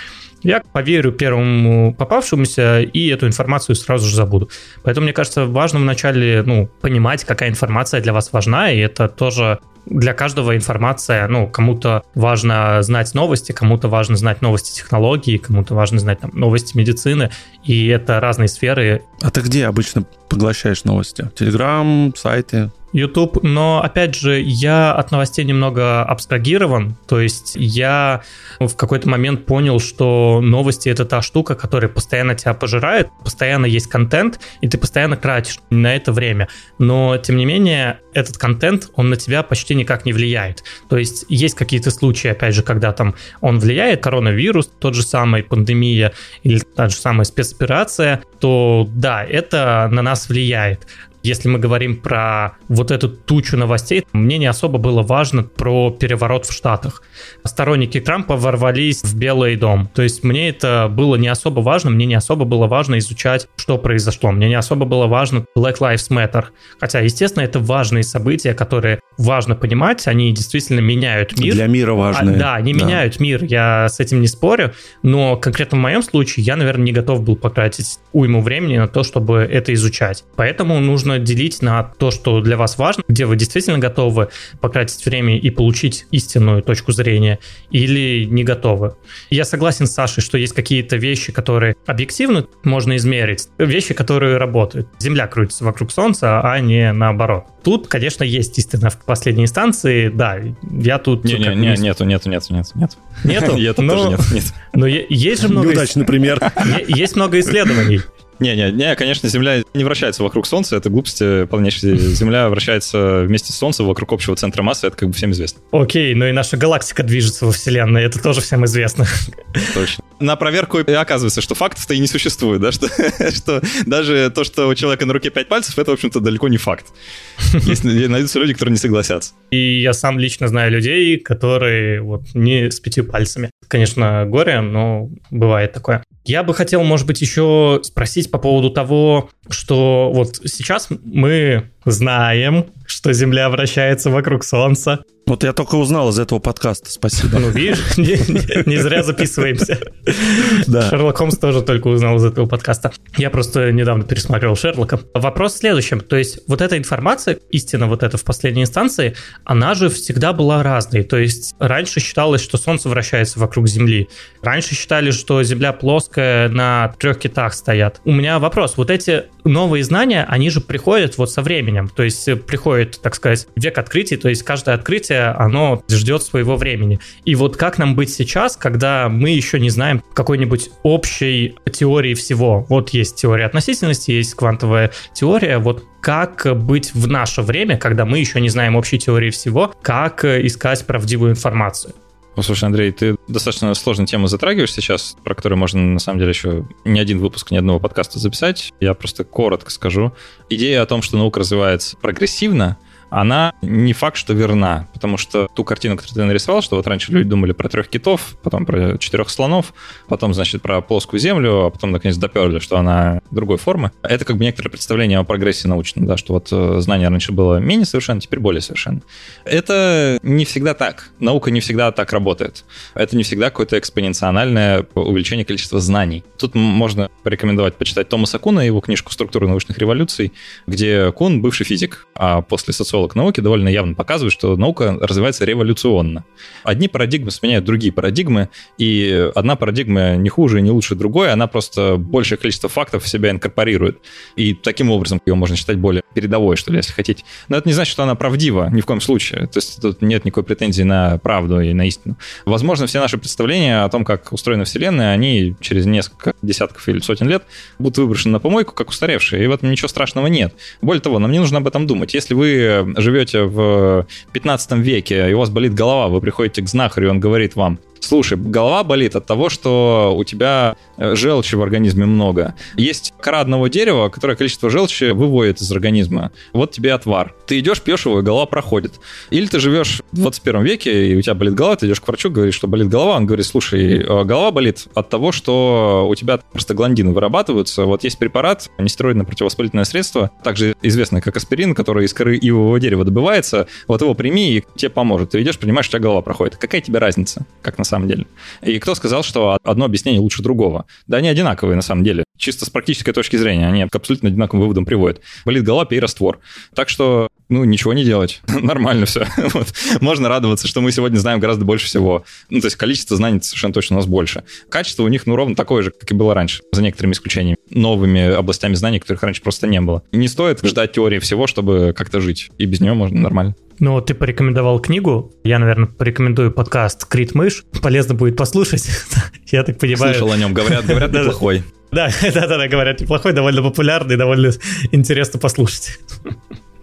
я поверю первому попавшемуся и эту информацию сразу же забуду. Поэтому, мне кажется, важно вначале ну, понимать, какая информация для вас важна, и это тоже для каждого информация, ну, кому-то важно знать новости, кому-то важно знать новости технологий, кому-то важно знать там, новости медицины, и это разные сферы. А ты где обычно поглощаешь новости? Телеграм, сайты? YouTube, но опять же, я от новостей немного абстрагирован, то есть я в какой-то момент понял, что новости это та штука, которая постоянно тебя пожирает, постоянно есть контент, и ты постоянно тратишь на это время, но тем не менее этот контент, он на тебя почти никак не влияет. То есть есть какие-то случаи, опять же, когда там он влияет, коронавирус, тот же самый пандемия или та же самая спецоперация, то да, это на нас влияет если мы говорим про вот эту тучу новостей, мне не особо было важно про переворот в Штатах. Сторонники Трампа ворвались в Белый дом. То есть мне это было не особо важно, мне не особо было важно изучать, что произошло. Мне не особо было важно Black Lives Matter. Хотя, естественно, это важные события, которые важно понимать, они действительно меняют мир. Для мира важны. А, да, они да. меняют мир, я с этим не спорю, но конкретно в моем случае я, наверное, не готов был потратить уйму времени на то, чтобы это изучать. Поэтому нужно делить на то, что для вас важно, где вы действительно готовы потратить время и получить истинную точку зрения, или не готовы. Я согласен с Сашей, что есть какие-то вещи, которые объективно можно измерить, вещи, которые работают. Земля крутится вокруг Солнца, а не наоборот. Тут, конечно, есть истина в последней инстанции, да, я тут... Не, не, не, нету, нету, нету, нету, нету. Нету? Я но, тоже нет, нет. Но есть же много... Неудачный пример. Есть много исследований. Не-не, не, конечно, Земля не вращается вокруг Солнца, это глупости полнейшие. Земля вращается вместе с Солнцем вокруг общего центра массы, это как бы всем известно. Окей, но и наша галактика движется во Вселенной, это тоже всем известно. Точно. На проверку и оказывается, что фактов-то и не существует, да, что, что даже то, что у человека на руке пять пальцев, это, в общем-то, далеко не факт. Есть, найдутся люди, которые не согласятся. И я сам лично знаю людей, которые вот не с пятью пальцами. Конечно, горе, но бывает такое. Я бы хотел, может быть, еще спросить по поводу того, что вот сейчас мы знаем, что Земля вращается вокруг Солнца. Вот я только узнал из этого подкаста, спасибо. Ну, видишь, не, не, не зря записываемся. Да. Шерлок Холмс тоже только узнал из этого подкаста. Я просто недавно пересматривал Шерлока. Вопрос в следующем. То есть вот эта информация, истина вот эта в последней инстанции, она же всегда была разной. То есть раньше считалось, что Солнце вращается вокруг Земли. Раньше считали, что Земля плоская, на трех китах стоят. У меня вопрос. Вот эти новые знания, они же приходят вот со временем. То есть приходит, так сказать, век открытий. То есть каждое открытие оно ждет своего времени. И вот как нам быть сейчас, когда мы еще не знаем какой-нибудь общей теории всего? Вот есть теория относительности, есть квантовая теория, вот как быть в наше время, когда мы еще не знаем общей теории всего, как искать правдивую информацию? Ну, слушай, Андрей, ты достаточно сложную тему затрагиваешь сейчас, про которую можно, на самом деле, еще ни один выпуск, ни одного подкаста записать. Я просто коротко скажу. Идея о том, что наука развивается прогрессивно, она не факт, что верна, потому что ту картину, которую ты нарисовал, что вот раньше люди думали про трех китов, потом про четырех слонов, потом, значит, про плоскую землю, а потом, наконец, доперли, что она другой формы. Это как бы некоторое представление о прогрессе научном, да, что вот э, знание раньше было менее совершенно, теперь более совершенно. Это не всегда так. Наука не всегда так работает. Это не всегда какое-то экспоненциональное увеличение количества знаний. Тут можно порекомендовать почитать Томаса Куна, его книжку «Структура научных революций», где Кун, бывший физик, а после социолога социолог науки довольно явно показывает, что наука развивается революционно. Одни парадигмы сменяют другие парадигмы, и одна парадигма не хуже и не лучше другой, она просто большее количество фактов в себя инкорпорирует. И таким образом ее можно считать более передовой, что ли, если хотите. Но это не значит, что она правдива, ни в коем случае. То есть тут нет никакой претензии на правду и на истину. Возможно, все наши представления о том, как устроена Вселенная, они через несколько десятков или сотен лет будут выброшены на помойку, как устаревшие, и в этом ничего страшного нет. Более того, нам не нужно об этом думать. Если вы живете в 15 веке, и у вас болит голова, вы приходите к знахарю, он говорит вам, Слушай, голова болит от того, что у тебя э, желчи в организме много. Есть кора одного дерева, которое количество желчи выводит из организма. Вот тебе отвар. Ты идешь, пьешь его, и голова проходит. Или ты живешь в 21 веке, и у тебя болит голова, ты идешь к врачу, говоришь, что болит голова, он говорит, слушай, э, голова болит от того, что у тебя просто гландины вырабатываются. Вот есть препарат, нестероидно-противовоспалительное средство, также известное как аспирин, который из коры ивового дерева добывается. Вот его прими, и тебе поможет. Ты идешь, принимаешь, у тебя голова проходит. Какая тебе разница, как на самом деле. И кто сказал, что одно объяснение лучше другого? Да они одинаковые на самом деле. Чисто с практической точки зрения они к абсолютно одинаковым выводам приводят. Болит голова, пей раствор. Так что, ну, ничего не делать. Нормально все. вот. Можно радоваться, что мы сегодня знаем гораздо больше всего. Ну, то есть количество знаний совершенно точно у нас больше. Качество у них, ну, ровно такое же, как и было раньше, за некоторыми исключениями. Новыми областями знаний, которых раньше просто не было. Не стоит ждать теории всего, чтобы как-то жить. И без нее можно нормально. Ну, ты порекомендовал книгу. Я, наверное, порекомендую подкаст «Крит мышь». Полезно будет послушать. Я так понимаю. Слышал о нем. Говорят, говорят, неплохой. Да, да, да, говорят, неплохой, довольно популярный, довольно интересно послушать.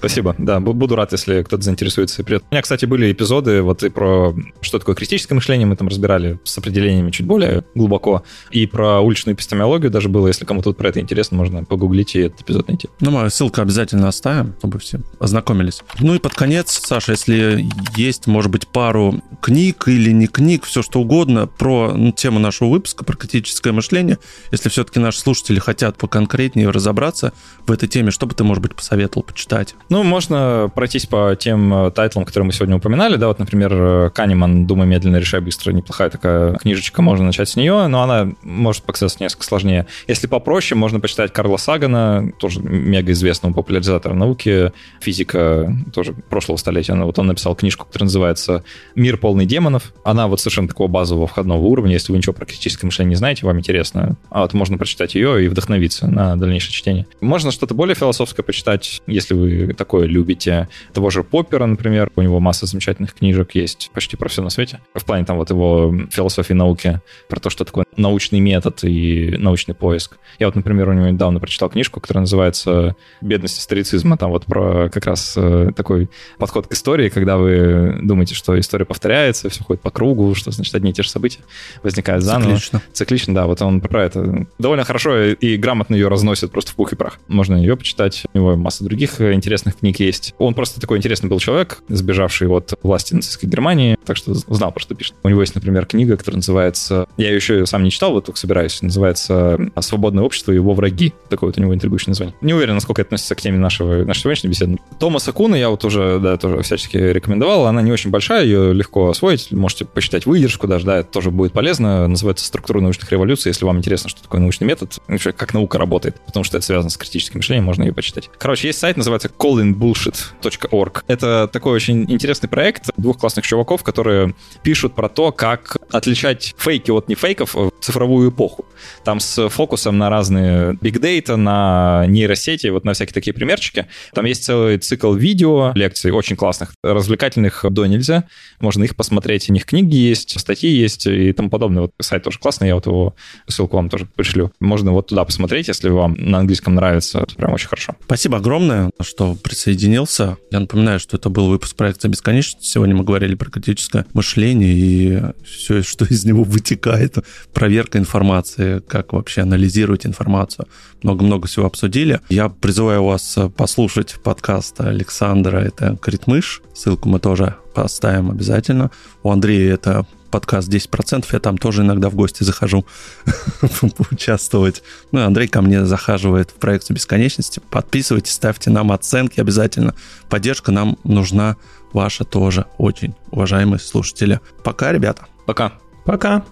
Спасибо, да, буду рад, если кто-то заинтересуется. Привет. У меня, кстати, были эпизоды вот и про что такое критическое мышление, мы там разбирали с определениями чуть более глубоко, и про уличную эпистемологию даже было, если кому-то про это интересно, можно погуглить и этот эпизод найти. Ну, мы ссылку обязательно оставим, чтобы все ознакомились. Ну и под конец, Саша, если есть, может быть, пару книг или не книг, все что угодно про ну, тему нашего выпуска, про критическое мышление, если все-таки наши слушатели хотят поконкретнее разобраться в этой теме, что бы ты, может быть, посоветовал почитать? Ну, можно пройтись по тем э, тайтлам, которые мы сегодня упоминали, да, вот, например, э, Канеман «Думай медленно, решай быстро», неплохая такая книжечка, можно начать с нее, но она может показаться несколько сложнее. Если попроще, можно почитать Карла Сагана, тоже мега известного популяризатора науки, физика тоже прошлого столетия. Вот он написал книжку, которая называется «Мир полный демонов». Она вот совершенно такого базового входного уровня. Если вы ничего про критическое мышление не знаете, вам интересно, а вот можно прочитать ее и вдохновиться на дальнейшее чтение. Можно что-то более философское почитать, если вы такое любите. Того же Поппера, например, у него масса замечательных книжек есть почти про все на свете. В плане там вот его философии науки, про то, что такое научный метод и научный поиск. Я вот, например, у него недавно прочитал книжку, которая называется «Бедность историцизма». Там вот про как раз э, такой подход к истории, когда вы думаете, что история повторяется, все ходит по кругу, что значит одни и те же события возникают заново. Циклично. Циклично, да, вот он про это довольно хорошо и грамотно ее разносит просто в пух и прах. Можно ее почитать. У него масса других интересных интересных книг есть. Он просто такой интересный был человек, сбежавший от власти нацистской Германии, так что знал, про что пишет. У него есть, например, книга, которая называется... Я ее еще сам не читал, вот только собираюсь. Называется «Свободное общество и его враги». Такое вот у него интригующее название. Не уверен, насколько это относится к теме нашего, нашей сегодняшней беседы. Томаса Куна я вот уже, да, тоже всячески рекомендовал. Она не очень большая, ее легко освоить. Можете посчитать выдержку даже, да, это тоже будет полезно. Называется «Структура научных революций». Если вам интересно, что такое научный метод, как наука работает, потому что это связано с критическим мышлением, можно ее почитать. Короче, есть сайт, называется callingbullshit.org. Это такой очень интересный проект двух классных чуваков, которые пишут про то, как отличать фейки от нефейков в цифровую эпоху. Там с фокусом на разные big data, на нейросети, вот на всякие такие примерчики. Там есть целый цикл видео, лекций очень классных, развлекательных до нельзя. Можно их посмотреть, у них книги есть, статьи есть и тому подобное. Вот сайт тоже классный, я вот его ссылку вам тоже пришлю. Можно вот туда посмотреть, если вам на английском нравится. Это прям очень хорошо. Спасибо огромное, что присоединился. Я напоминаю, что это был выпуск проекта «Бесконечность». Сегодня мы говорили про критическое мышление и все, что из него вытекает. Проверка информации, как вообще анализировать информацию. Много-много всего обсудили. Я призываю вас послушать подкаст Александра, это «Критмыш». Ссылку мы тоже поставим обязательно. У Андрея это подкаст 10%, я там тоже иногда в гости захожу поучаствовать. Ну, Андрей ко мне захаживает в проекцию бесконечности. Подписывайтесь, ставьте нам оценки обязательно. Поддержка нам нужна ваша тоже очень, уважаемые слушатели. Пока, ребята. Пока. Пока.